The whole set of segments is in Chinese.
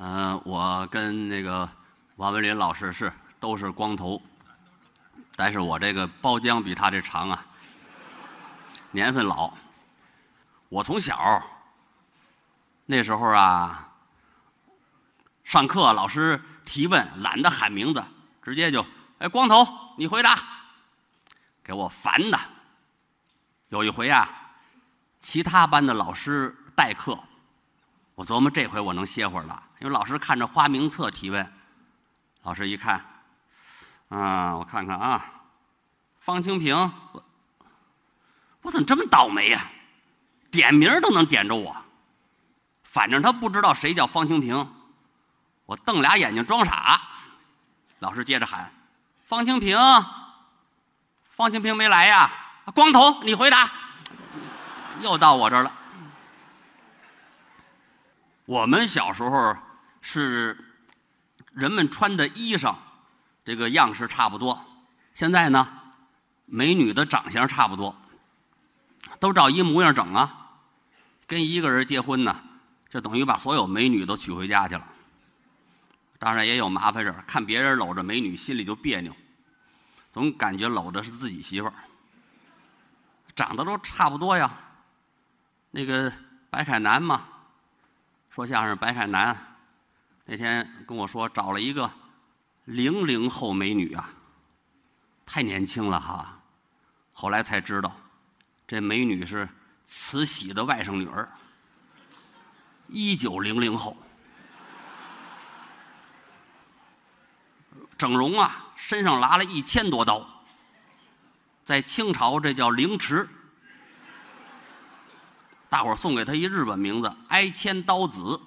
嗯、我跟那个王文林老师是都是光头，但是我这个包浆比他这长啊，年份老。我从小那时候啊，上课老师提问，懒得喊名字，直接就哎光头你回答，给我烦的。有一回啊，其他班的老师代课，我琢磨这回我能歇会儿了，因为老师看着花名册提问。老师一看，啊，我看看啊，方清平，我我怎么这么倒霉呀、点名都能点着我，反正他不知道谁叫方清平，我瞪俩眼睛装傻。老师接着喊：“方清平，方清平没来呀？光头，你回答。”又到我这儿了。我们小时候是人们穿的衣裳，这个样式差不多。现在呢，美女的长相差不多，都照一模样整啊。跟一个人结婚呢，就等于把所有美女都娶回家去了。当然也有麻烦事儿，看别人搂着美女，心里就别扭，总感觉搂的是自己媳妇儿。长得都差不多呀。那个白凯南嘛，说相声白凯南那天跟我说找了一个零零后美女啊，太年轻了哈。后来才知道，这美女是慈禧的外甥女儿，一九零零后。整容啊，身上拉了一千多刀，在清朝这叫凌迟。大伙儿送给他一日本名字哀千刀子。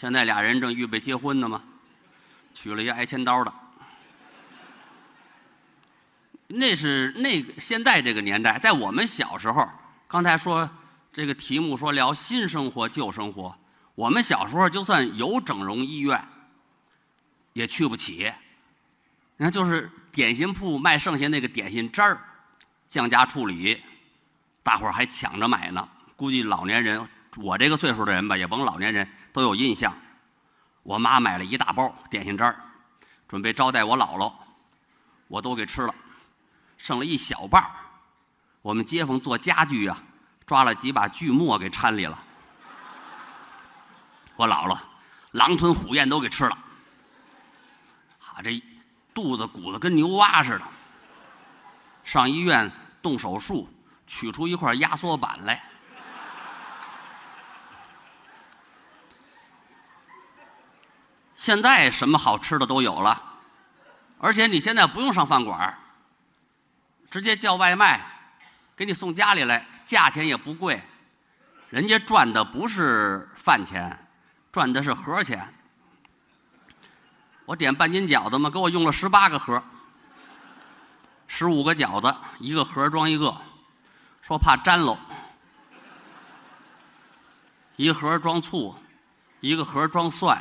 现在俩人正预备结婚呢嘛，娶了一挨千刀的。那是那个现在这个年代，在我们小时候，刚才说这个题目说聊新生活旧生活，我们小时候就算有整容医院，也去不起。你看，就是点心铺卖剩下那个点心渣儿，降价处理，大伙儿还抢着买呢。估计老年人，我这个岁数的人吧，也甭老年人都有印象。我妈买了一大包点心渣儿，准备招待我姥姥，我都给吃了，剩了一小半儿。我们街坊做家具呀、抓了几把锯末给掺里了。我姥姥狼吞虎咽都给吃了，哈，这肚子鼓得跟牛蛙似的。上医院动手术，取出一块压缩板来。现在什么好吃的都有了，而且你现在不用上饭馆儿直接叫外卖，给你送家里来，价钱也不贵。人家赚的不是饭钱，赚的是盒钱。我点半斤饺子嘛，给我用了十八个盒，十五个饺子，一个盒装一个，说怕粘喽。一盒装醋，一个盒装蒜，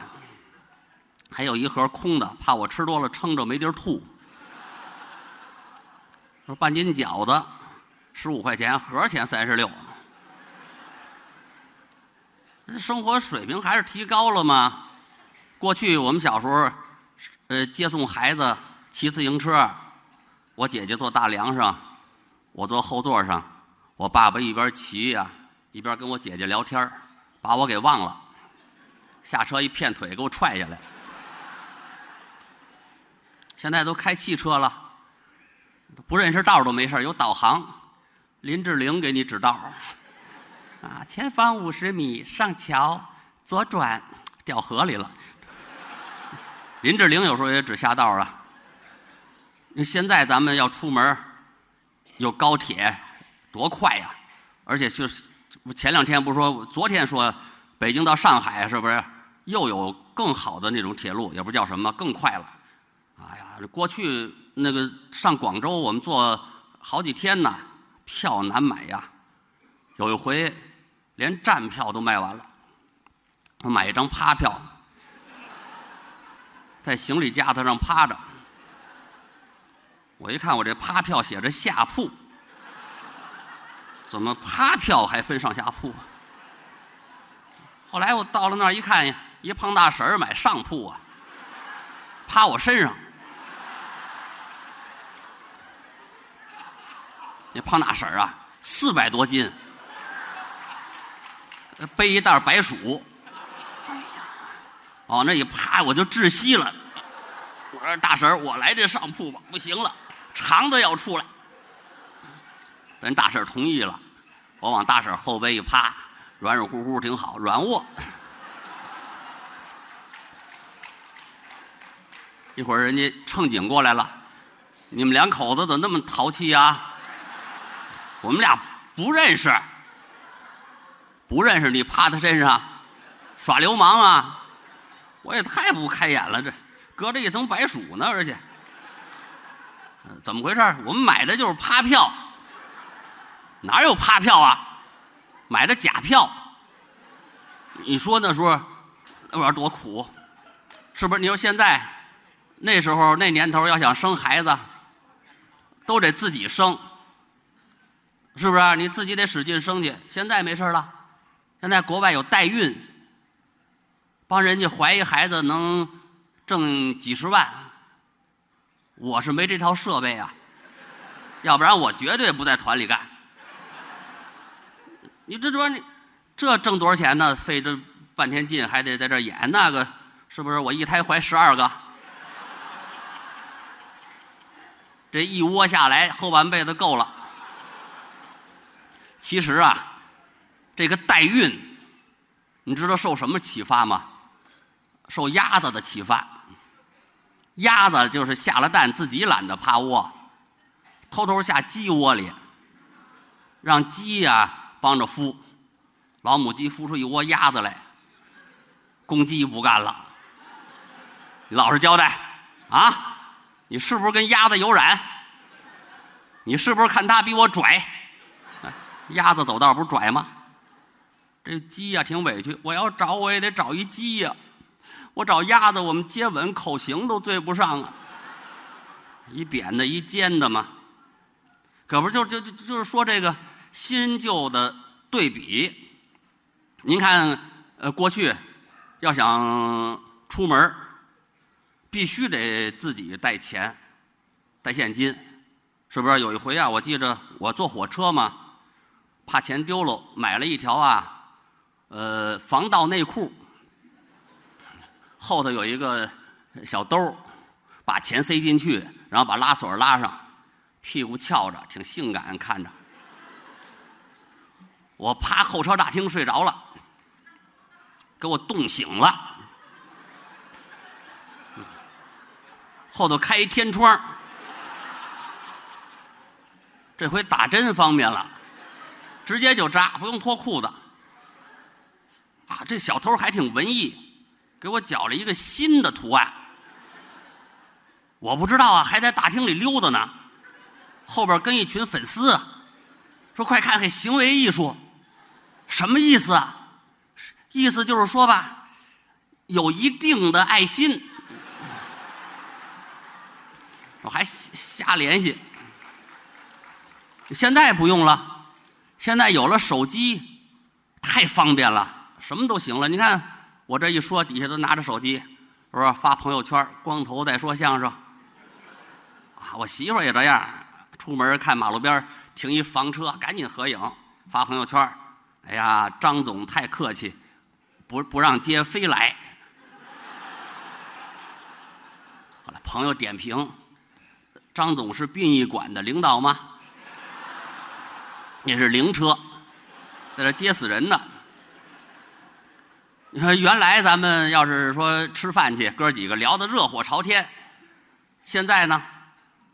还有一盒空的，怕我吃多了撑着没地儿吐。说半斤饺子，十五块钱，盒钱三十六。生活水平还是提高了吗？过去我们小时候，呃，接送孩子骑自行车，我姐姐坐大梁上，我坐后座上，我爸爸一边骑呀、一边跟我姐姐聊天把我给忘了。下车一片腿给我踹下来。现在都开汽车了，不认识道都没事有导航，林志玲给你指道。啊，前方五十米上桥，左转，掉河里了。林志玲有时候也指下道啊。现在咱们要出门，有高铁，多快呀！而且就是前两天不是说，昨天说北京到上海是不是又有更好的那种铁路？也不叫什么，更快了。哎呀，过去那个上广州我们坐好几天呢，票难买呀。有一回连站票都卖完了，我买一张趴票，在行李架子上趴着。我一看，我这趴票写着下铺，怎么趴票还分上下铺？后来我到了那儿一看，一胖大婶儿买上铺啊，趴我身上。那胖大婶儿啊，四百多斤，背一袋白薯。哎呀，往那一趴，我就窒息了。我说大婶儿，我来这上铺吧，不行了，肠子要出来。咱大婶儿同意了，我往大婶儿后背一趴，软软乎乎，挺好，软卧。一会儿人家乘警过来了，你们两口子怎么那么淘气呀？我们俩不认识，不认识你趴他身上，耍流氓啊！我也太不开眼了，这隔着一层白薯呢，而且，怎么回事？我们买的就是趴票，哪有趴票啊？买的假票。你说那时候那玩意儿多苦，是不是？你说现在那时候那年头要想生孩子，都得自己生。是不是你自己得使劲生去？现在没事了，现在国外有代孕，帮人家怀一孩子能挣几十万。我是没这套设备啊，要不然我绝对不在团里干。你这这你这挣多少钱呢？费这半天劲，还得在这演那个，是不是？我一胎怀十二个，这一窝下来后半辈子够了。其实啊，这个代孕，你知道受什么启发吗？受鸭子的启发。鸭子就是下了蛋自己懒得趴窝，偷偷下鸡窝里，让鸡呀帮着孵，老母鸡孵出一窝鸭子来，公鸡不干了，老实交代啊，你是不是跟鸭子有染？你是不是看它比我拽？鸭子走道不是拽吗？这鸡呀挺委屈，我要找我也得找一鸡呀，我找鸭子，我们接吻口型都对不上啊，一扁的，一尖的嘛，可不就就就就是说这个新旧的对比。您看，呃，过去要想出门，必须得自己带钱，带现金，是不是？有一回啊，我记着我坐火车嘛。怕钱丢了，买了一条啊，呃，防盗内裤，后头有一个小兜把钱塞进去，然后把拉锁拉上，屁股翘着，挺性感，看着。我趴候车大厅睡着了，给我冻醒了，后头开一天窗，这回打针方便了。直接就扎，不用脱裤子。啊，这小偷还挺文艺，给我绞了一个新的图案。我不知道啊，还在大厅里溜达呢，后边跟一群粉丝，说快看看行为艺术，什么意思啊？意思就是说吧，有一定的爱心。我还瞎联系，现在不用了。现在有了手机，太方便了，什么都行了。你看我这一说，底下都拿着手机，是吧？发朋友圈，光头在说相声。啊，我媳妇也这样，出门看马路边停一房车，赶紧合影发朋友圈。哎呀，张总太客气，不不让接非来。后来朋友点评：张总是殡仪馆的领导吗？那是灵车，在这接死人呢。你看，原来咱们要是说吃饭去，哥几个聊得热火朝天，现在呢，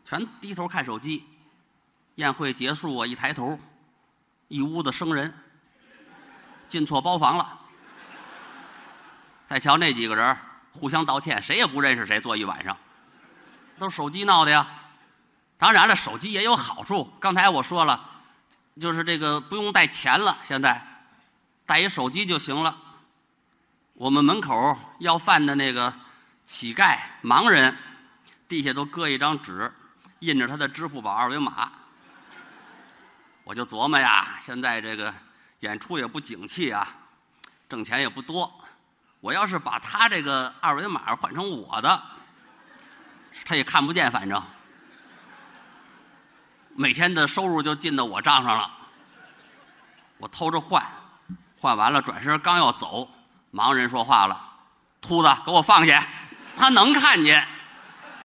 全低头看手机。宴会结束，我一抬头，一屋子生人，进错包房了。再瞧那几个人，互相道歉，谁也不认识谁，坐一晚上，都是手机闹的呀。当然了，手机也有好处，刚才我说了。就是这个不用带钱了，现在带一手机就行了。我们门口要饭的那个乞丐、盲人，地下都搁一张纸，印着他的支付宝二维码。我就琢磨呀，现在这个演出也不景气啊，挣钱也不多。我要是把他这个二维码换成我的，他也看不见，反正每天的收入就进到我账上了。我偷着换，换完了转身刚要走，盲人说话了：“秃子，给我放下！”他能看见。